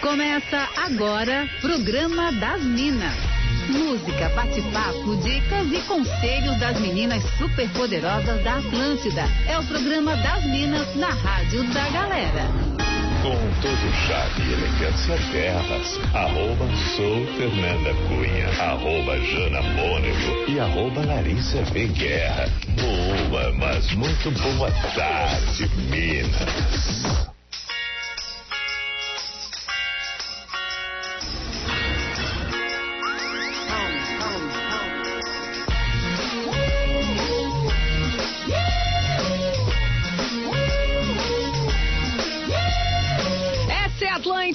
Começa agora, programa das Minas. Música, bate-papo, dicas e conselhos das meninas superpoderosas da Atlântida. É o programa das Minas na Rádio da Galera. Com todo charme e elegância terras, arroba sou Fernanda Cunha, arroba Jana Mônego e arroba Larissa V. Guerra. Boa, mas muito boa tarde, Minas.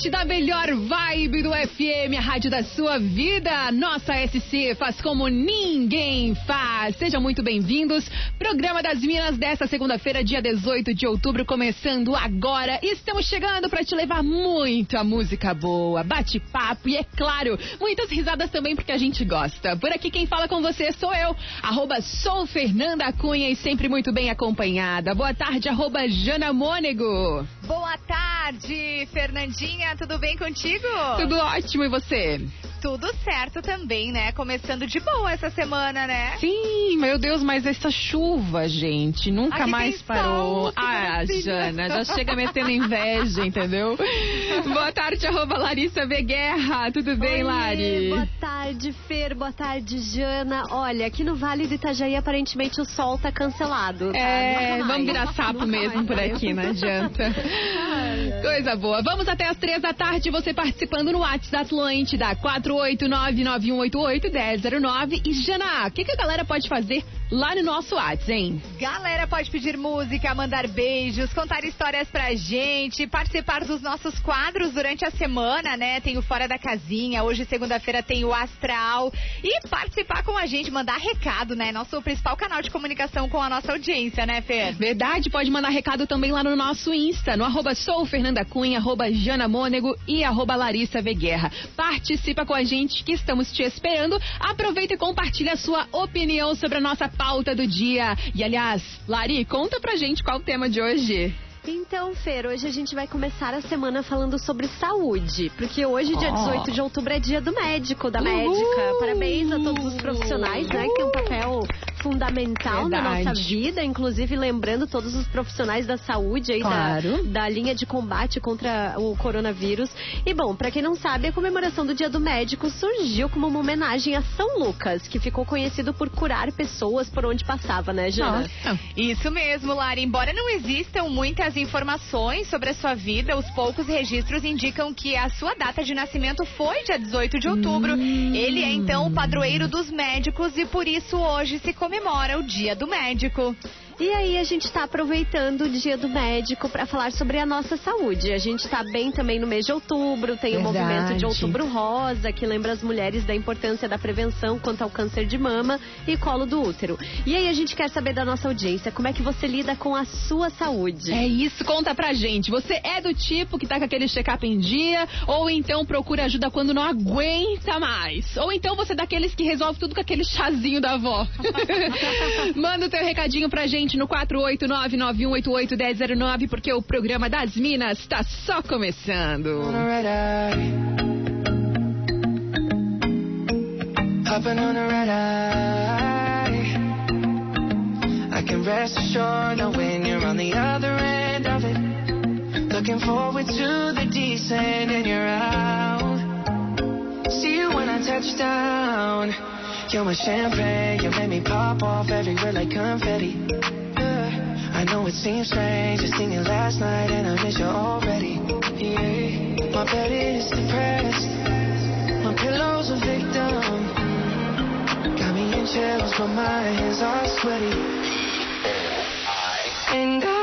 Da melhor vibe do FM, a rádio da sua vida. Nossa SC faz como ninguém faz. Sejam muito bem-vindos. Programa das Minas desta segunda-feira, dia 18 de outubro, começando agora. Estamos chegando para te levar muita música boa, bate-papo e, é claro, muitas risadas também, porque a gente gosta. Por aqui quem fala com você sou eu, arroba sou Fernanda Cunha e sempre muito bem acompanhada. Boa tarde, arroba Jana Mônego. Boa tarde, Fernandinha tudo bem contigo? Tudo ótimo, e você? Tudo certo também, né? Começando de boa essa semana, né? Sim, meu Deus, mas essa chuva, gente, nunca Aqui mais parou. Sol, ah, assim, Jana, já chega metendo inveja, entendeu? boa tarde, arroba Larissa V. Guerra. Tudo bem, Oi, Lari? Boa tarde, Fer. Boa tarde, Jana. Olha, aqui no Vale do Itajaí, aparentemente o sol tá cancelado. Tá? É, vamos virar sapo mesmo por aqui, não adianta. Coisa boa. Vamos até as três da tarde, você participando no WhatsApp da Atlântida, 489-9188-1009. E Jana, o que, que a galera pode fazer lá no nosso WhatsApp, hein? Galera pode pedir música, mandar beijos, contar histórias pra gente, participar dos nossos quadros durante a semana, né? Tem o Fora da Casinha, hoje segunda-feira tem o Astral e participar com a gente, mandar recado, né? Nosso principal canal de comunicação com a nossa audiência, né, Fer? Verdade, pode mandar recado também lá no nosso Insta, no arroba sou Fernanda Cunha, arroba Jana Mônego e arroba Larissa V. Guerra. Participa com a gente que estamos te esperando. Aproveita e compartilha a sua opinião sobre a nossa pauta do dia. E aliás, Lari, conta pra gente qual o tema de hoje. Então, Fer, hoje a gente vai começar a semana falando sobre saúde. Porque hoje, dia Oh. 18 de outubro, é dia do médico, da Uhul. médica. Parabéns a todos os profissionais, né? Que tem um papel fundamental na Verdade. nossa vida. Inclusive, lembrando todos os profissionais da saúde aí, Claro. da, da linha de combate contra o coronavírus. E, bom, pra quem não sabe, a comemoração do dia do médico surgiu como uma homenagem a São Lucas, que ficou conhecido por curar pessoas por onde passava, né, Jana? Nossa. Isso mesmo, Lara. Embora não existam muitas informações sobre a sua vida, os poucos registros indicam que a sua data de nascimento foi dia 18 de outubro. Ele é então o padroeiro dos médicos e por isso hoje se comemora o Dia do Médico. E aí a gente tá aproveitando o dia do médico para falar sobre a nossa saúde. A gente tá bem também no mês de outubro, tem o Verdade. movimento de outubro rosa, que lembra as mulheres da importância da prevenção quanto ao câncer de mama e colo do útero. E aí a gente quer saber da nossa audiência, como é que você lida com a sua saúde? É isso, conta pra gente. Você é do tipo que tá com aquele check-up em dia, ou então procura ajuda quando não aguenta mais? Ou então você é daqueles que resolve tudo com aquele chazinho da avó? Manda o teu recadinho pra gente no 489-9188-1009, porque o programa das Minas tá só começando. Hopping on a red eye. I can rest assured knowing you're on the other end of it. Looking forward to the descent and you're out. See you when I touch down. You're my champagne, you make me pop off everywhere like confetti. Yeah. I know it seems strange, just seen you last night and I miss you already. Yeah. My bed is depressed. My pillow's a victim. Got me in chills, but my hands are sweaty. And I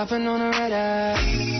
Hopping on a red eye.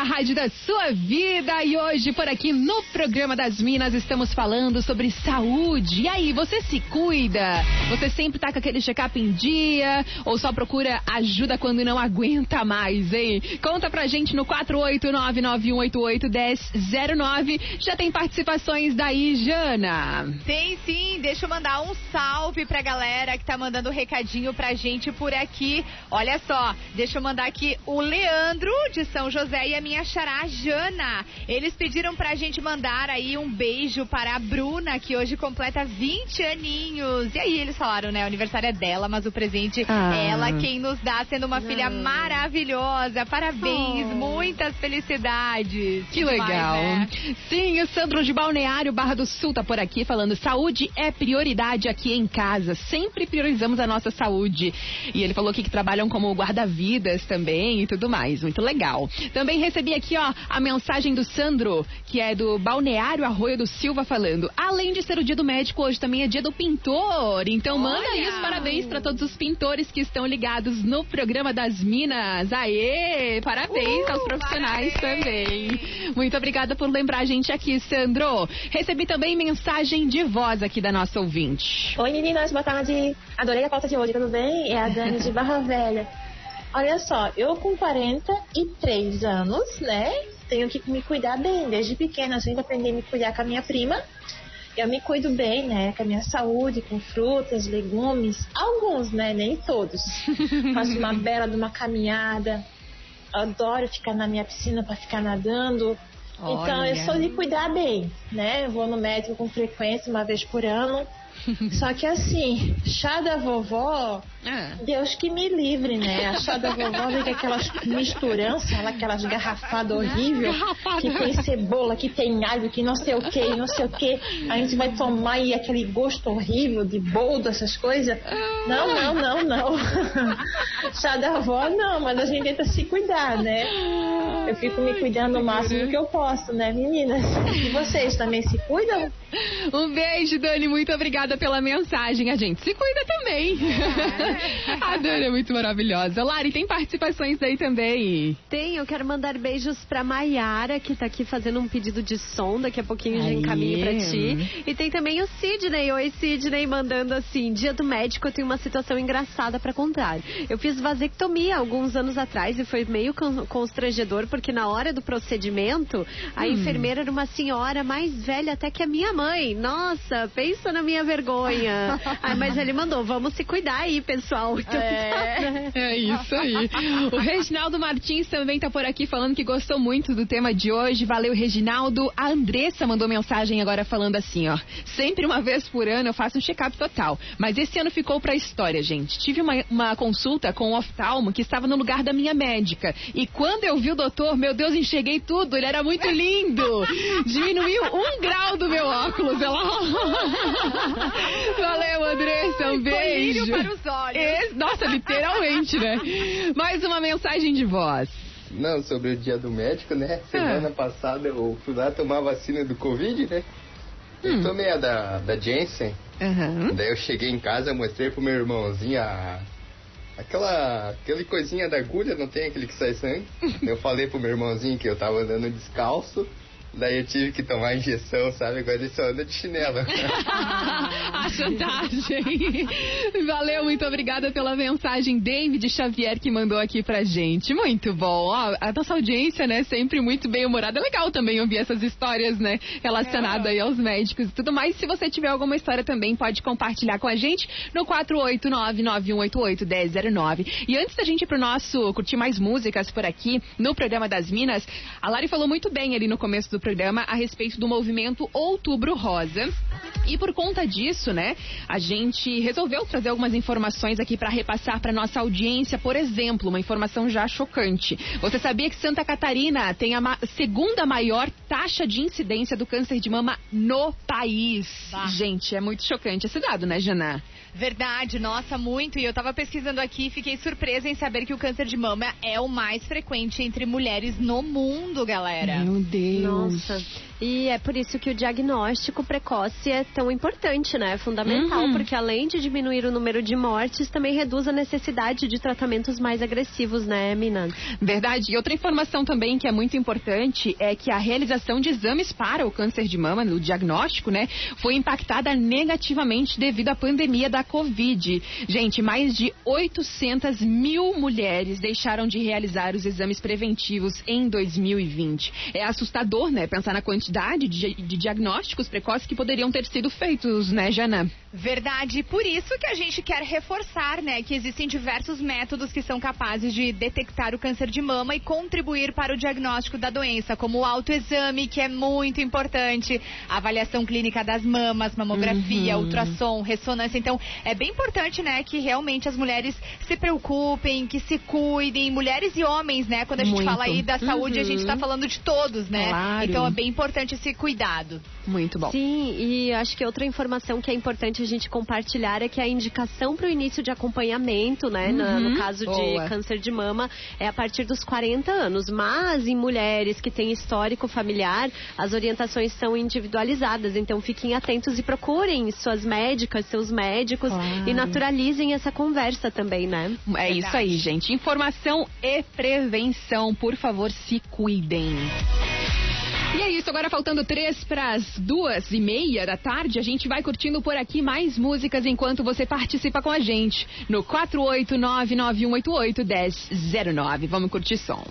A rádio da sua vida. E hoje, por aqui no programa das Minas, estamos falando sobre saúde. E aí, você se cuida? Você sempre tá com aquele check-up em dia? Ou só procura ajuda quando não aguenta mais, hein? Conta pra gente no 48991881009. Já tem participações daí, Jana? Tem sim, deixa eu mandar um salve pra galera que tá mandando recadinho pra gente por aqui. Olha só, deixa eu mandar aqui o Leandro de São José e a minha xará Jana. Eles pediram pra gente mandar aí um beijo para a Bruna, que hoje completa 20 aninhos. E aí eles falaram, né, o aniversário é dela, mas o presente Ah. é ela quem nos dá, sendo uma filha maravilhosa. Parabéns, muitas felicidades. Que Demais, legal. né? Sim, o Sandro de Balneário Barra do Sul tá por aqui falando: saúde é prioridade aqui em casa. Sempre priorizamos a nossa saúde. E ele falou aqui que trabalham como guarda-vidas também e tudo mais. Muito legal. Também recebi aqui, ó, a mensagem do Sandro, que é do Balneário Arroio do Silva, falando: além de ser o dia do médico, hoje também é dia do pintor. Então manda aí os parabéns para todos os pintores que estão ligados no programa das Minas. Aê! Parabéns aos profissionais também. Muito obrigada por lembrar a gente aqui, Sandro. Recebi também mensagem de voz aqui da nossa ouvinte. Oi meninas, boa tarde. Adorei a pauta de hoje, tudo bem? É a Dani de Barra Velha. Olha só, eu com 43 anos, né? Tenho que me cuidar bem. Desde pequena, a gente aprendi a me cuidar com a minha prima. Eu me cuido bem, né? Com a minha saúde, com frutas, legumes. Alguns, né? Nem todos. Faço uma bela de uma caminhada. Adoro ficar na minha piscina para ficar nadando. Então, eu Olha. sou de cuidar bem, né? Eu vou no médico com frequência, uma vez por ano. Só que assim, chá da vovó, Ah. Deus que me livre, né? A chá da vovó vem com aquelas misturanças, aquelas garrafadas horríveis, que tem cebola, que tem alho, que não sei o que, não sei o que. A gente vai tomar e aquele gosto horrível de boldo, essas coisas. Não, não, não, não. Chá da avó, não, mas a gente tenta se cuidar, né? Eu fico me cuidando o máximo que eu posso, né, meninas? E vocês também se cuidam? Um beijo, Dani. Muito obrigada pela mensagem. A gente se cuida também. a Dani é muito maravilhosa. Lari, tem participações daí também. Tem, eu quero mandar beijos pra Maiara, que tá aqui fazendo um pedido de som, daqui a pouquinho já Aí. encaminho pra ti. E tem também o Sidney, oi Sidney, mandando assim, dia do médico eu tenho uma situação engraçada pra contar. Eu fiz vasectomia alguns anos atrás e foi meio con- constrangedor, porque na hora do procedimento, a Hum. enfermeira era uma senhora mais velha até que a minha mãe. Nossa, pensa na minha vergonha. Ai, mas ele mandou, vamos se cuidar aí, pessoal. Então, tá, né? É isso aí. O Reginaldo Martins também tá por aqui falando que gostou muito do tema de hoje. Valeu, Reginaldo. A Andressa mandou mensagem agora falando assim, ó. Sempre uma vez por ano eu faço um check-up total. Mas esse ano ficou pra história, gente. Tive uma, uma consulta com um oftalmo que estava no lugar da minha médica. E quando eu vi o doutor, meu Deus, enxerguei tudo. Ele era muito lindo. Diminuiu um grau do meu óculos. Ela... Valeu, Andressa. Um beijo. Colírio para os olhos. Esse- Nossa, literalmente, né? Mais uma mensagem de voz. Não, sobre o dia do médico, né? Semana passada eu fui lá tomar a vacina do Covid, né? Eu tomei a da, da Janssen. Aham. Daí eu cheguei em casa, mostrei pro meu irmãozinho a. Aquela, aquele coisinha da agulha, não tem aquele que sai sangue. eu falei pro meu irmãozinho que eu tava andando descalço. Daí eu tive que tomar injeção, sabe? Agora ele só anda de chinelo. a chantagem. Valeu, muito obrigada pela mensagem. David Xavier que mandou aqui pra gente. Muito bom. Ó, a nossa audiência, né, sempre muito bem humorada. É legal também ouvir essas histórias, né, relacionadas aí aos médicos e tudo mais. Se você tiver alguma história também, pode compartilhar com a gente no 489-9188-1009. E antes da gente ir pro nosso curtir mais músicas por aqui no programa das Minas, a Lari falou muito bem ali no começo do do programa a respeito do movimento Outubro Rosa. E por conta disso, né, a gente resolveu trazer algumas informações aqui para repassar para nossa audiência. Por exemplo, uma informação já chocante. Você sabia que Santa Catarina tem a ma segunda maior taxa de incidência do câncer de mama no país? Gente, é muito chocante esse dado, né, Jana? Verdade, nossa, muito. E eu tava pesquisando aqui e fiquei surpresa em saber que o câncer de mama é o mais frequente entre mulheres no mundo, galera. Meu Deus. Nossa. E é por isso que o diagnóstico precoce é tão importante, né? É fundamental, Uhum. porque além de diminuir o número de mortes, também reduz a necessidade de tratamentos mais agressivos, né, Minas? Verdade. E outra informação também que é muito importante é que a realização de exames para o câncer de mama, no diagnóstico, né, foi impactada negativamente devido à pandemia da Covid. Gente, mais de 800 mil mulheres deixaram de realizar os exames preventivos em 2020. É assustador, né, pensar na quantidade de, de diagnósticos precoces que poderiam ter sido feitos, né, Jana? Verdade, por isso que a gente quer reforçar, né, que existem diversos métodos que são capazes de detectar o câncer de mama e contribuir para o diagnóstico da doença, como o autoexame, que é muito importante, a avaliação clínica das mamas, mamografia, Uhum. ultrassom, ressonância. Então, é bem importante, né, que realmente as mulheres se preocupem, que se cuidem, mulheres e homens, né? Quando a gente Muito. fala aí da saúde, a gente Uhum. tá falando de todos, né? Claro. Então, é bem importante esse cuidado. Muito bom. Sim, e acho que outra informação que é importante a gente compartilhar é que a indicação para o início de acompanhamento, né, na- Uhum. no caso Boa. de câncer de mama, é a partir dos 40 anos. Mas em mulheres que têm histórico familiar, as orientações são individualizadas. Então fiquem atentos e procurem suas médicas, seus médicos Claro. e naturalizem essa conversa também, né? É isso aí, gente. Informação e prevenção. Por favor, se cuidem. E é isso, agora faltando três para as duas e meia da tarde, a gente vai curtindo por aqui mais músicas enquanto você participa com a gente no 48991881009. Vamos curtir som.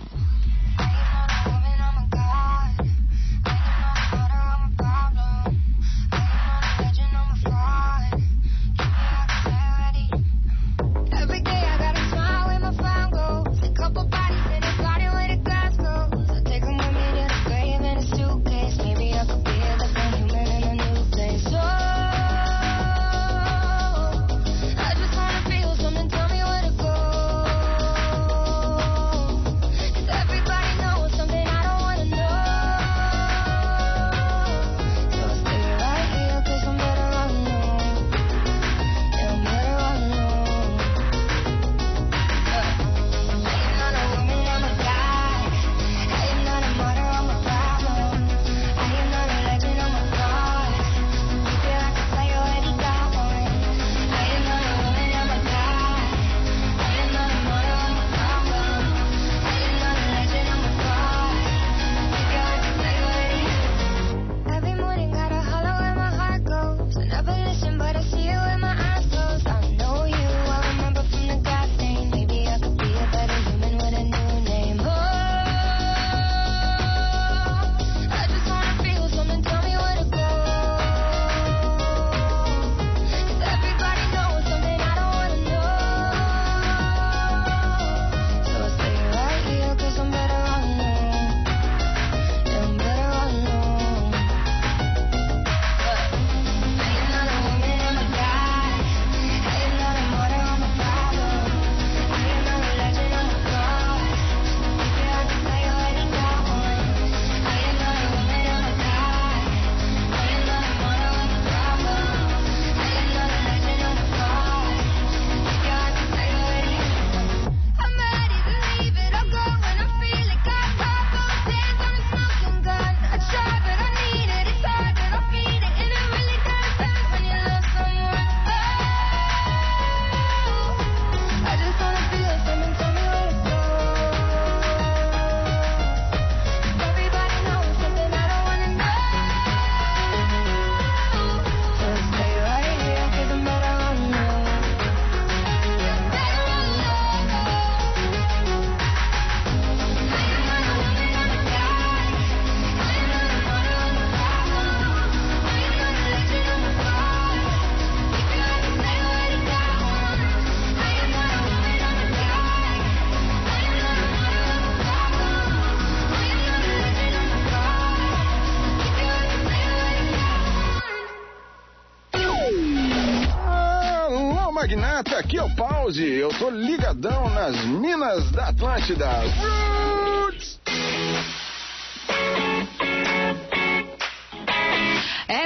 Neto, aqui é o Pause. Eu tô ligadão nas minas da Atlântida. Roots!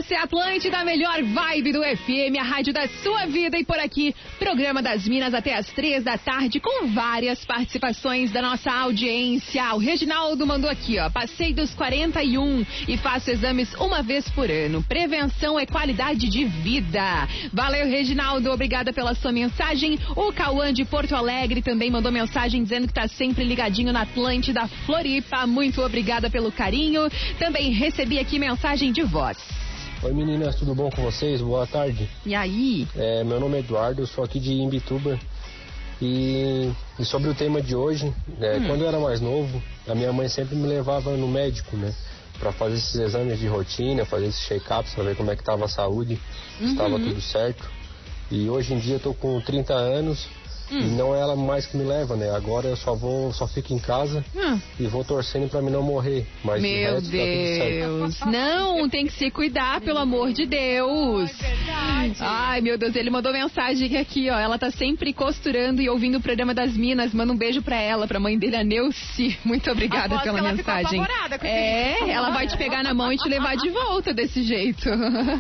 Essa é a Atlântida, a melhor vibe do FM, a rádio da sua vida. E por aqui, programa das Minas até as três da tarde, com várias participações da nossa audiência. O Reginaldo mandou aqui, ó. Passei dos 41 e faço exames uma vez por ano. Prevenção é qualidade de vida. Valeu, Reginaldo. Obrigada pela sua mensagem. O Cauã de Porto Alegre também mandou mensagem dizendo que tá sempre ligadinho na Atlântida Floripa. Muito obrigada pelo carinho. Também recebi aqui mensagem de voz. Oi meninas, tudo bom com vocês? Boa tarde. E aí? É, meu nome é Eduardo, eu sou aqui de Imbituba. E, e sobre o tema de hoje, né, Hum. quando eu era mais novo, a minha mãe sempre me levava no médico, né? Pra fazer esses exames de rotina, fazer esses check-ups, pra ver como é que tava a saúde, se estava Uhum. tudo certo. E hoje em dia eu tô com 30 anos Hum. e não é ela mais que me leva, né? Agora eu só vou, só fico em casa Hum. e vou torcendo pra mim não morrer. Mas de Meu tá tudo certo. Deus. Não, tem que se cuidar, pelo amor de Deus. Ai, meu Deus, ele mandou mensagem aqui, ó. Ela tá sempre costurando e ouvindo o programa das Minas. Manda um beijo pra ela, pra mãe dele, a Neuci. Muito obrigada pela ela mensagem. É, ela vai te pegar na mão e te levar de volta desse jeito.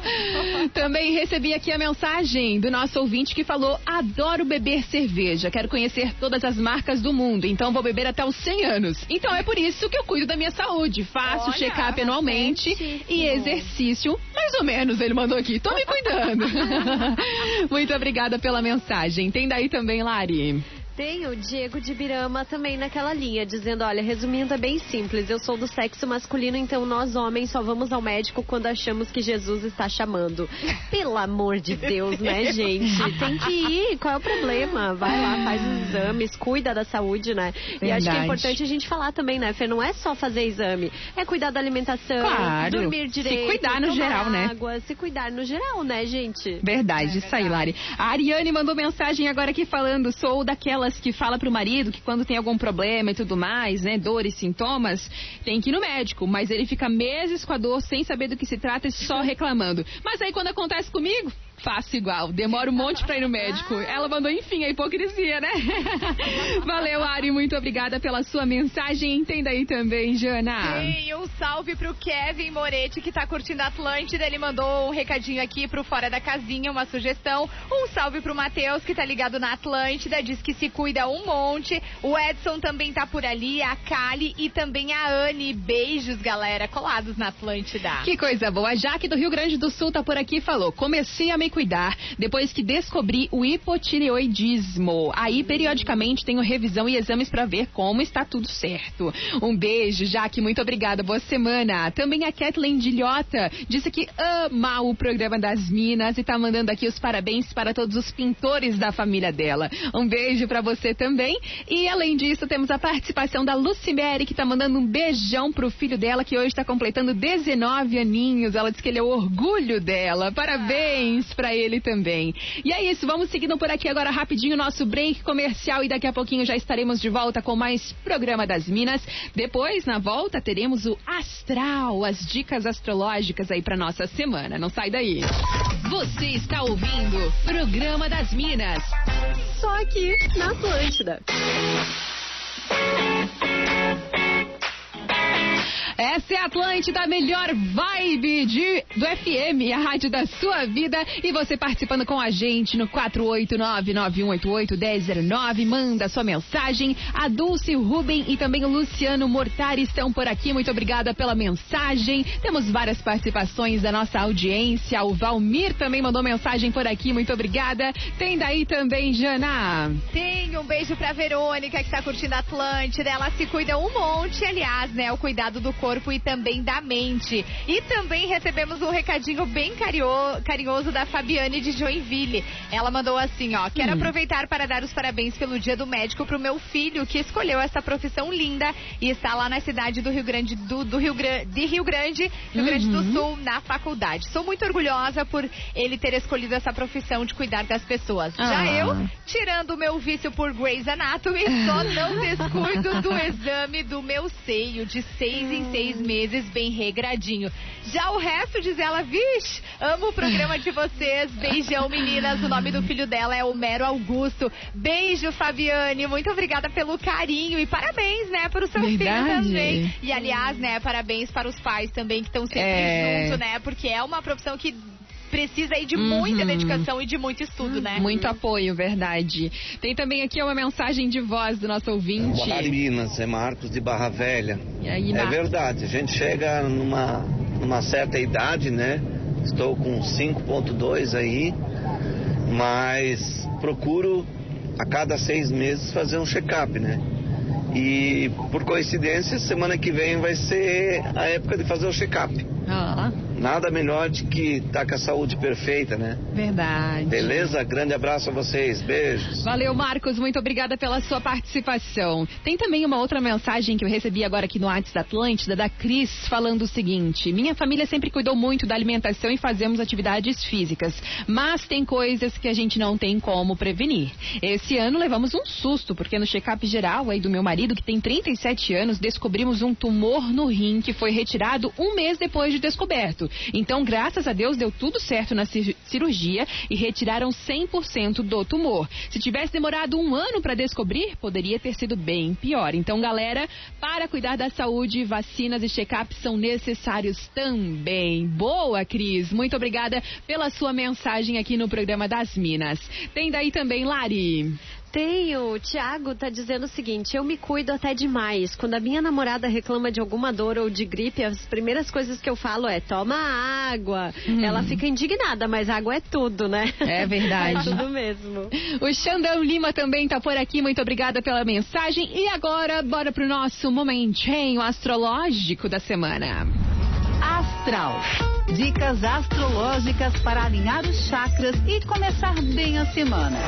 Também recebi aqui a mensagem do nosso ouvinte que falou: adoro beber cerveja, quero conhecer todas as marcas do mundo, então vou beber até os 100 anos. Então é por isso que eu cuido da minha saúde. Faço check-up anualmente e exercício, mais ou menos, ele mandou aqui. Tô me cuidando. Muito obrigada pela mensagem. Tem daí também, Lari. Tem o Diego de Birama também naquela linha, dizendo: olha, resumindo, é bem simples. Eu sou do sexo masculino, então nós homens só vamos ao médico quando achamos que Jesus está chamando. Pelo amor de Deus, né, gente? Tem que ir. Qual é o problema? Vai lá, faz os exames, cuida da saúde, né? E acho que é Verdade. importante a gente falar também, né, Fê? Não é só fazer exame, é cuidar da alimentação, Claro. dormir Se direito, cuidar no tomar geral, né? água, se cuidar no geral, né, gente? Verdade, isso aí, Lari. A Ariane mandou mensagem agora aqui falando: sou daquelas que fala pro marido que quando tem algum problema e tudo mais, né, dores, sintomas, tem que ir no médico. Mas ele fica meses com a dor sem saber do que se trata e só reclamando. Mas aí quando acontece comigo, faço igual. Demora um monte pra ir no médico. Ela mandou, enfim, a hipocrisia, né? Valeu, Ari, muito obrigada pela sua mensagem. Entenda aí também, Jana. Tem um salve pro Kevin Moretti, que tá curtindo a Atlântida. Ele mandou um recadinho aqui pro Fora da Casinha, uma sugestão. Um salve pro Matheus, que tá ligado na Atlântida, diz que se cuida um monte. O Edson também tá por ali, a Kali e também a Anne. Beijos, galera, colados na Atlântida. Que coisa boa. A Jaque do Rio Grande do Sul tá por aqui e falou: comecei a me cuidar depois que descobri o hipotireoidismo. Aí, periodicamente, tenho revisão e exames pra ver como está tudo certo. Um beijo, Jaque. Muito obrigada. Boa semana. Também a Kathleen Dilhota disse que ama o programa das Minas e tá mandando aqui os parabéns para todos os pintores da família dela. Um beijo pra você também. E além disso, temos a participação da Lucimere, que tá mandando um beijão pro filho dela, que hoje tá completando 19 aninhos. Ela diz que ele é o orgulho dela. Parabéns pra ele também. E é isso, vamos seguindo por aqui agora rapidinho nosso break comercial e daqui a pouquinho já estaremos de volta com mais programa das Minas. Depois, na volta, teremos o Astral, as dicas astrológicas aí pra nossa semana. Não sai daí. Você está ouvindo Programa das Minas. Só aqui na Atlântida. Essa é a Atlântida, a melhor vibe de, do FM, a rádio da sua vida. E você participando com a gente no 489-9188-1009. Manda sua mensagem. A Dulce, o Ruben e também o Luciano Mortari estão por aqui. Muito obrigada pela mensagem. Temos várias participações da nossa audiência. O Valmir também mandou mensagem por aqui. Muito obrigada. Tem daí também, Jana. Tem um beijo pra Verônica, que tá curtindo a Atlântida. Ela se cuida um monte, aliás, né? O cuidado do corpo e também da mente. E também recebemos um recadinho bem cario- carinhoso da Fabiane de Joinville. Ela mandou assim, ó. Quero Hum. aproveitar para dar os parabéns pelo dia do médico pro meu filho, que escolheu essa profissão linda e está lá na cidade do Rio Grande do, do Rio Grande, de Rio Grande, Rio Grande do Uhum. Sul, na faculdade. Sou muito orgulhosa por ele ter escolhido essa profissão de cuidar das pessoas. Já Ah. eu, tirando o meu vício por Grey's Anatomy, só não descuido do exame do meu seio de seis em seis meses, bem regradinho. Já o resto, diz ela, vixe, amo o programa de vocês. Beijão, meninas. O nome do filho dela é Homero Augusto. Beijo, Fabiane. Muito obrigada pelo carinho e parabéns, né, para o seu filho Verdade. também. E aliás, né, parabéns para os pais também que estão sempre É. junto, né? Porque é uma profissão que precisa aí de muita Uhum. dedicação e de muito estudo, né? Muito apoio, verdade. Tem também aqui uma mensagem de voz do nosso ouvinte. Olá, Minas, é Marcos de Barra Velha. E aí, é verdade, a gente chega numa, numa certa idade, né? Estou com 5.2 aí, mas procuro a cada seis meses fazer um check-up, né? E por coincidência, semana que vem vai ser a época de fazer o check-up. Ah, Nada melhor de que estar com a saúde perfeita, né? verdade. Beleza? Grande abraço a vocês, beijos. Valeu, Marcos. Muito obrigada pela sua participação. Tem também uma outra mensagem que eu recebi agora aqui no WhatsApp da Atlântida, da Cris, falando o seguinte: Minha família sempre cuidou muito da alimentação e fazemos atividades físicas, mas tem coisas que a gente não tem como prevenir. Esse ano levamos um susto, porque no check-up geral aí do meu marido, que tem 37 anos, descobrimos um tumor no rim que foi retirado um mês depois de descoberto. Então, graças a Deus, deu tudo certo na cir- cirurgia e retiraram 100% do tumor. Se tivesse demorado um ano para descobrir, poderia ter sido bem pior. Então, galera, para cuidar da saúde, vacinas e check-ups são necessários também. Boa, Cris. Muito obrigada pela sua mensagem aqui no programa das Minas. Tem daí também, Lari. Tenho. O Thiago tá dizendo o seguinte: eu me cuido até demais. Quando a minha namorada reclama de alguma dor ou de gripe, as primeiras coisas que eu falo é toma água. Ela fica indignada, mas água é tudo, né? É verdade. é tudo mesmo. O Xandão Lima também tá por aqui. Muito obrigada pela mensagem. E agora, bora pro nosso momentinho astrológico da semana. Astral. Dicas astrológicas para alinhar os chakras e começar bem a semana.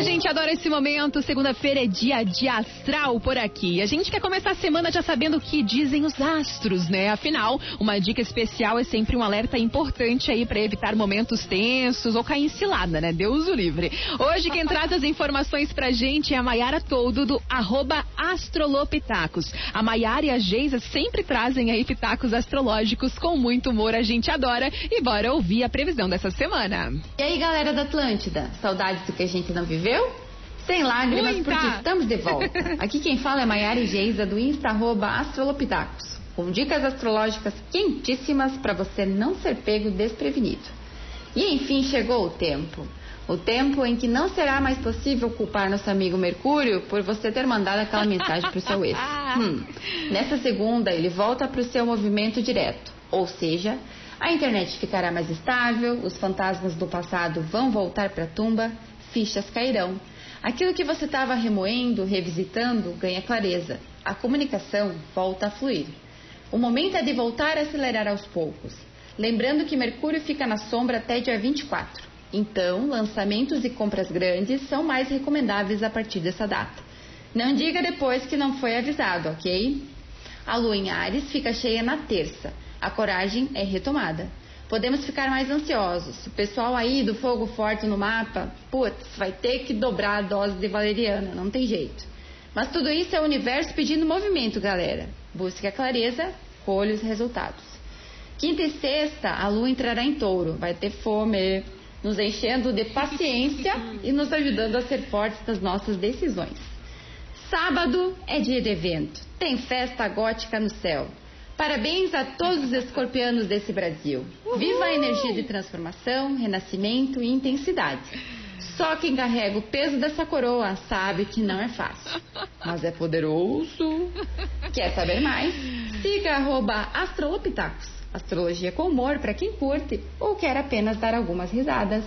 A gente adora esse momento. Segunda-feira é dia de astral por aqui. A gente quer começar a semana já sabendo o que dizem os astros, né? Afinal, uma dica especial é sempre um alerta importante aí para evitar momentos tensos ou cair em cilada, né? Deus o livre. Hoje quem traz as informações pra gente é a Maiara Toldo do arroba Astrolopitacos. A Maiara e a Geisa sempre trazem aí pitacos astrológicos com muito humor. A gente adora e bora ouvir a previsão dessa semana. E aí, galera da Atlântida, saudades do que a gente não viveu? Sem lágrimas, Muita. porque estamos de volta. Aqui quem fala é Maiara Geisa, do Insta arroba Astrolopitacos, com dicas astrológicas quentíssimas para você não ser pego desprevenido. E enfim chegou o tempo. O tempo em que não será mais possível culpar nosso amigo Mercúrio por você ter mandado aquela mensagem para o seu ex. Hum. Nessa segunda, ele volta para o seu movimento direto. Ou seja, a internet ficará mais estável, os fantasmas do passado vão voltar para a tumba, fichas cairão. Aquilo que você estava remoendo, revisitando, ganha clareza. A comunicação volta a fluir. O momento é de voltar a acelerar aos poucos. Lembrando que Mercúrio fica na sombra até dia 24. Então, lançamentos e compras grandes são mais recomendáveis a partir dessa data. Não diga depois que não foi avisado, ok? A lua em Ares fica cheia na terça. A coragem é retomada. Podemos ficar mais ansiosos. O pessoal aí do fogo forte no mapa, putz, vai ter que dobrar a dose de valeriana, não tem jeito. Mas tudo isso é o universo pedindo movimento, galera. Busque a clareza, colhe os resultados. Quinta e sexta, a lua entrará em touro. Vai ter fome, nos enchendo de paciência e nos ajudando a ser fortes nas nossas decisões. Sábado é dia de evento. Tem festa gótica no céu. Parabéns a todos os escorpianos desse Brasil. Viva a energia de transformação, renascimento e intensidade. Só quem carrega o peso dessa coroa sabe que não é fácil. Mas é poderoso. Quer saber mais? Siga arroba Astrolopitacos. Astrologia com humor para quem curte ou quer apenas dar algumas risadas.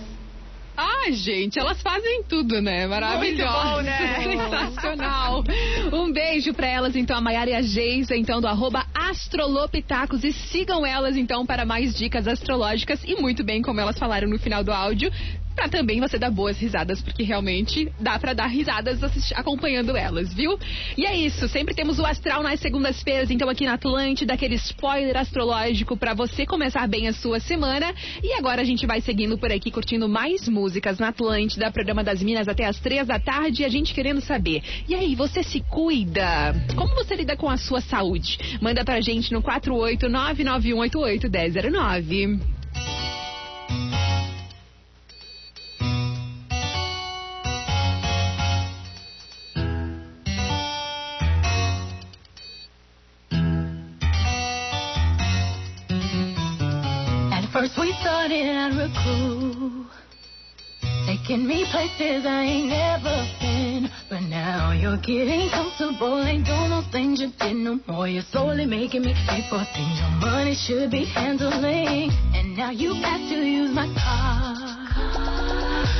Ah, gente, elas fazem tudo, né? Maravilhoso. Muito bom, né? Sensacional. Um beijo pra elas, então, a Maiara e a Geisa, então, do arroba Astrolopitacos. E sigam elas, então, para mais dicas astrológicas. E muito bem, como elas falaram no final do áudio, pra também você dar boas risadas, porque realmente dá pra dar risadas acompanhando elas, viu? E é isso, sempre temos o Astral nas segundas-feiras, então aqui na Atlântida, aquele spoiler astrológico pra você começar bem a sua semana. E agora a gente vai seguindo por aqui, curtindo mais músicas na Atlântida, programa das Minas até as três da tarde, e a gente querendo saber. E aí, você se cuida? Como você lida com a sua saúde? Manda pra gente no 48991881009. Cool, taking me places I ain't never been. But now you're getting comfortable, ain't doing those things you did no more. You're slowly making me pay for things your money should be handling. And now you have to use my car.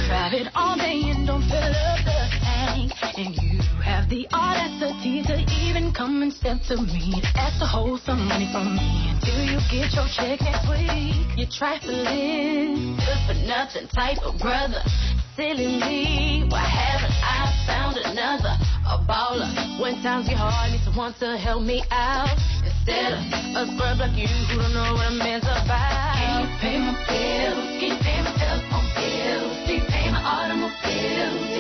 Drive it all day and don't fill up the tank. And you have the audacity to even come and step to me. Ask to hold some money from me you get your check next week. You're trifling, good for nothing type of brother. Silly me, why haven't I found another? A baller. When times get hard, need someone to help me out. Instead of a scrub like you who don't know what a man's about. Can you pay my bills? Can you pay my telephone bills? Can you pay my automobile?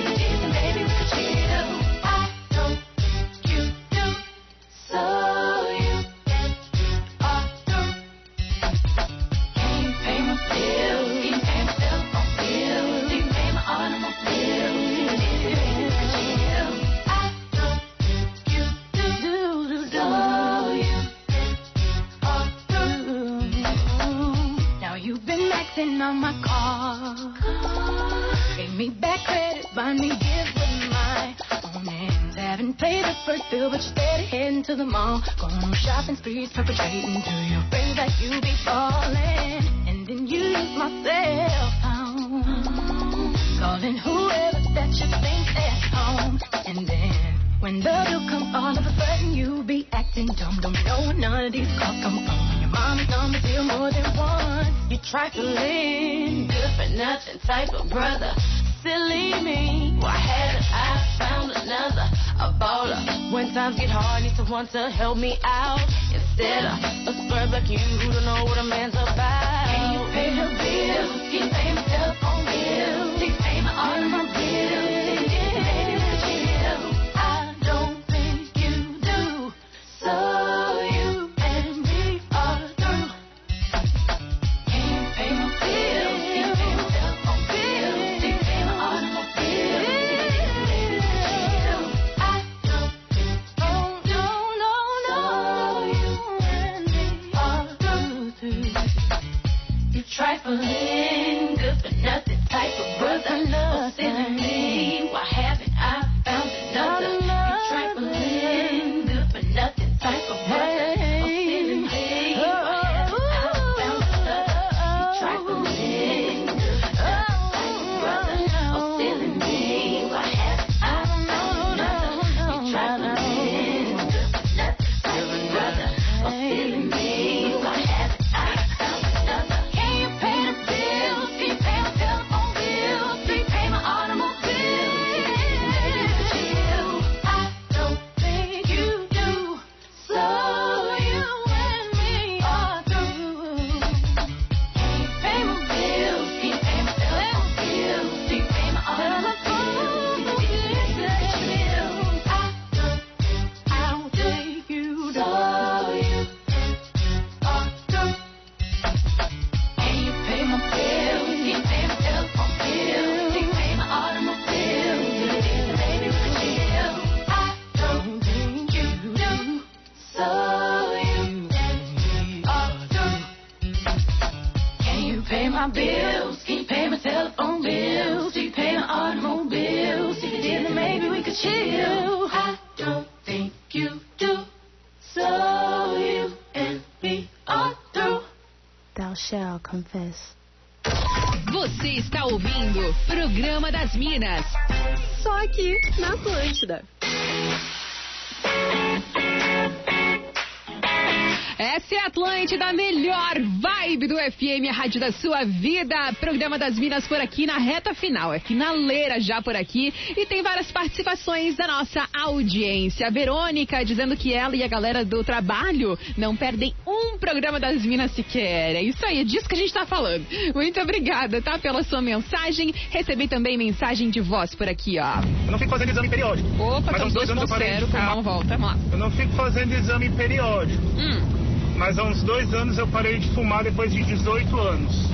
On my car. Gave me back credit, buy me gifts with my own hands. Haven't paid the first bill, but you're steady heading to the mall. Going shopping sprees, perpetrating to your friends that you be falling. And then you use my cell phone. Calling whoever that you think at home. And then when the bill comes all of a sudden you be acting dumb. Don't know none of these calls come from. Your mom's number deal more than once. You trifling, good for nothing type of brother. Silly me, why haven't I found another? A baller. When times get hard, need someone to help me out. Instead of a scrub like you who don't know what a man's about. Can you pay the bills? Can you pay my veces FM, a rádio da sua vida. Programa das Minas por aqui na reta final. É finaleira já por aqui. E tem várias participações da nossa audiência. A Verônica dizendo que ela e a galera do trabalho não perdem um programa das Minas sequer. É isso aí, é disso que a gente tá falando. Muito obrigada, tá? Pela sua mensagem. Recebi também mensagem de voz por aqui, ó. Eu não fico fazendo exame periódico. Opa, estamos dois anos eu parei de 2.0, fumar. calma, volta, vamos lá. Eu não fico fazendo exame periódico. Hum. Mas há uns dois anos eu parei de fumar depois de 18 anos.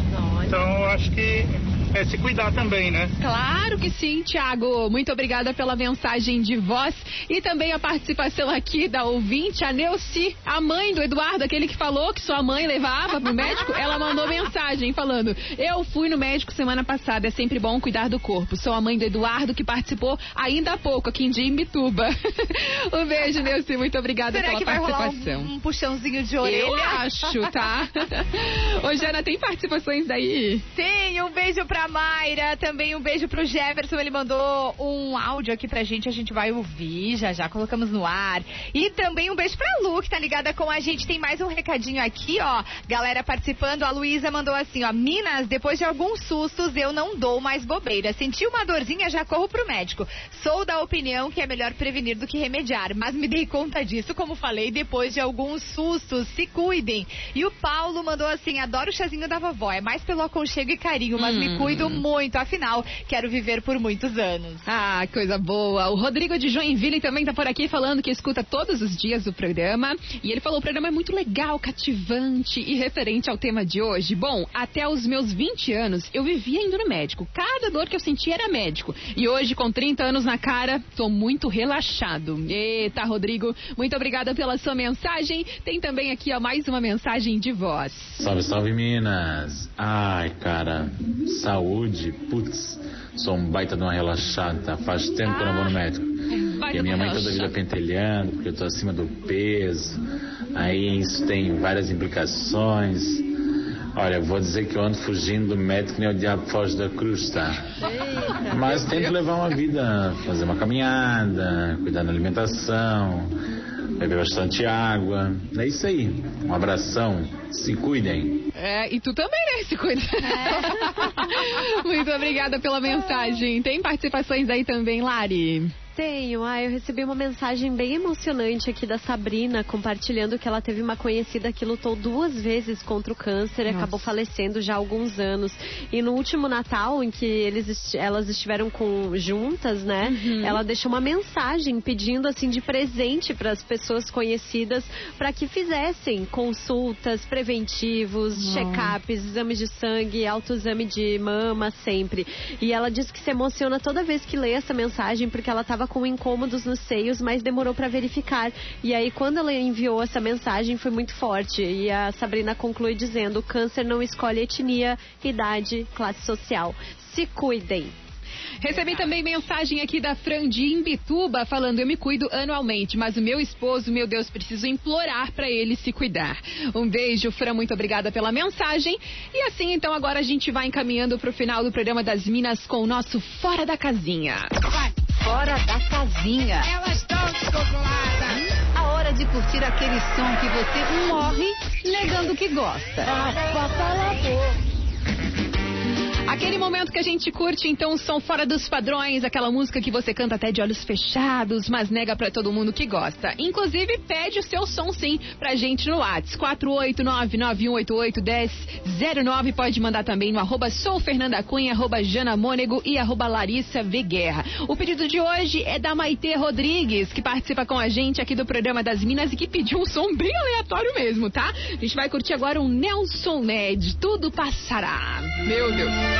Então eu acho que é se cuidar também, né? Claro que sim, Thiago. Muito obrigada pela mensagem de voz e também a participação aqui da ouvinte, a Neuci, a mãe do Eduardo, aquele que falou que sua mãe levava pro médico. Ela mandou mensagem falando: Eu fui no médico semana passada, é sempre bom cuidar do corpo. Sou a mãe do Eduardo que participou ainda há pouco aqui em Dimbituba. um beijo, Neuci. Muito obrigada Será pela que vai rolar participação. um, um puxãozinho de orelha? Eu acho, tá? Ô, Jana, tem participações daí? Tem, um beijo pra Mayra, também um beijo pro Jefferson, ele mandou um áudio aqui pra gente, a gente vai ouvir, já já colocamos no ar. E também um beijo pra Lu, que tá ligada com a gente, tem mais um recadinho aqui, ó, galera participando, a Luísa mandou assim, ó, Minas, depois de alguns sustos eu não dou mais bobeira, senti uma dorzinha, já corro pro médico. Sou da opinião que é melhor prevenir do que remediar, mas me dei conta disso, como falei, depois de alguns sustos, se cuidem. E o Paulo mandou assim, adoro o chazinho da vovó, é mais pelo aconchego e carinho, mas me Hum. Cuido muito, afinal, quero viver por muitos anos. Ah, coisa boa. O Rodrigo de Joinville também tá por aqui falando que escuta todos os dias o programa. E ele falou: o programa é muito legal, cativante e referente ao tema de hoje. Bom, até os meus 20 anos eu vivia indo no médico. Cada dor que eu sentia era médico. E hoje, com 30 anos na cara, tô muito relaxado. Eita, Rodrigo, muito obrigada pela sua mensagem. Tem também aqui, ó, mais uma mensagem de voz. Salve, salve Minas! Ai, cara, saúde, putz, sou um baita de uma relaxada. Faz tempo que eu não vou no médico. baita E a minha mãe toda vida pentelhando, porque eu tô acima do peso. Aí isso tem várias implicações. Olha, vou dizer que eu ando fugindo do médico nem o diabo foge da cruz, tá? Mas tento levar uma vida, fazer uma caminhada, cuidar da alimentação, beber bastante água. É isso aí. Um abração. Se cuidem. É, e tu também, né? Se cuida. Muito obrigada pela mensagem. Tem participações aí também, Lari? Tenho. Ah, eu recebi uma mensagem bem emocionante aqui da Sabrina, compartilhando que ela teve uma conhecida que lutou duas vezes contra o câncer e Nossa. acabou falecendo já há alguns anos. E no último Natal, em que eles, elas estiveram com, juntas, né? Uhum. Ela deixou uma mensagem pedindo, assim, de presente para as pessoas conhecidas para que fizessem consultas, preventivos, check-ups, exames de sangue, autoexame de mama sempre. E ela disse que se emociona toda vez que lê essa mensagem porque ela estava com incômodos nos seios, mas demorou para verificar. E aí quando ela enviou essa mensagem foi muito forte. E a Sabrina conclui dizendo: "O câncer não escolhe etnia, idade, classe social. Se cuidem." Recebi também mensagem aqui da Fran de Imbituba falando: Eu me cuido anualmente, mas o meu esposo, meu Deus, preciso implorar para ele se cuidar. Um beijo, Fran, muito obrigada pela mensagem. E assim, então, agora a gente vai encaminhando para o final do programa das Minas com o nosso Fora da Casinha. Fora da casinha. Elas estão descontroladas. A hora de curtir aquele som que você morre negando que gosta. Aquele momento que a gente curte, então, o som fora dos padrões, aquela música que você canta até de olhos fechados, mas nega pra todo mundo que gosta. Inclusive, pede o seu som sim pra gente no WhatsApp. 489-9188-1009. Pode mandar também no arroba soufernandacunha, arroba e arroba Larissa V. Guerra. O pedido de hoje é da Maitê Rodrigues, que participa com a gente aqui do programa das Minas e que pediu um som bem aleatório mesmo, tá? A gente vai curtir agora um Nelson Ned, Tudo Passará. Meu Deus.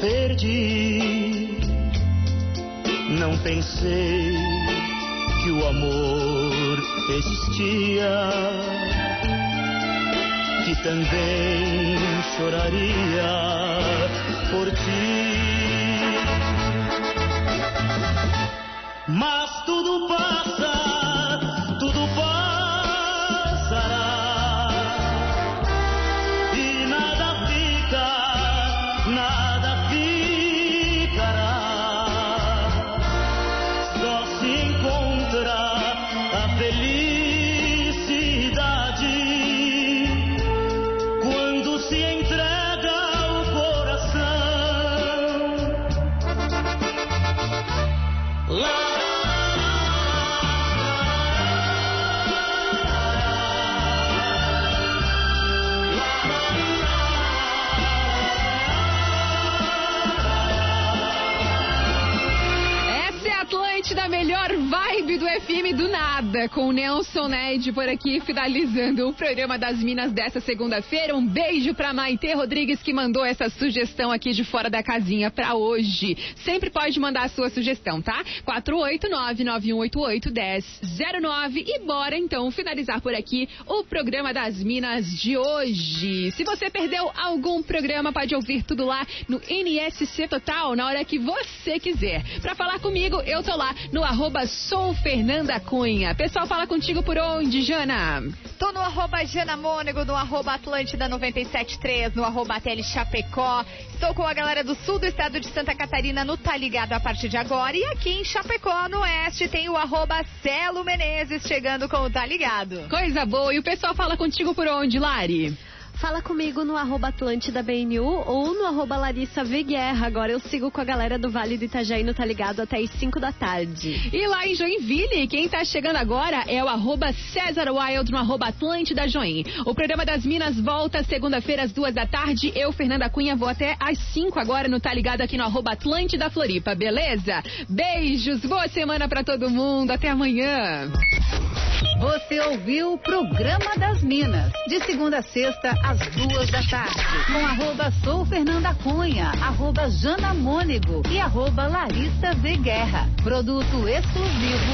perdi. Não pensei que o amor existia. que também choraria por ti. Mas tudo passa, Nada, com Nelson Ned por aqui, finalizando o programa das Minas dessa segunda-feira. Um beijo pra Maite Rodrigues, que mandou essa sugestão aqui de fora da casinha pra hoje. Sempre pode mandar a sua sugestão, tá? 489-9188-1009. E bora então finalizar por aqui o programa das Minas de hoje. Se você perdeu algum programa, pode ouvir tudo lá no NSC Total, na hora que você quiser. Pra falar comigo, eu tô lá no arroba sou Fernanda Cunha. Pessoal, fala contigo por onde, Jana? Tô no arroba Jana Mônego, no arroba Atlântida 973, no arroba TL Chapecó. Estou com a galera do sul do estado de Santa Catarina no Tá Ligado a partir de agora. E aqui em Chapecó, no oeste, tem o arroba Celo Menezes chegando com o Tá Ligado. Coisa boa. E o pessoal fala contigo por onde, Lari? Fala comigo no arroba Atlântida BNU ou no arroba Larissa. Agora eu sigo com a galera do Vale do Itajaí no Tá Ligado até as 5 da tarde. E lá em Joinville, quem tá chegando agora é o arroba César Wild no arroba Atlântida Join. O programa das Minas volta segunda-feira às duas da tarde. Eu, Fernanda Cunha, vou até às 5 agora no Tá Ligado aqui no arroba Atlântida Floripa, beleza? Beijos, boa semana pra todo mundo, até amanhã. Você ouviu o Programa das Minas, de segunda a sexta, às duas da tarde, com arroba Sou Fernanda Cunha, arroba Jana Mônego e arroba Larissa V Guerra. Produto exclusivo.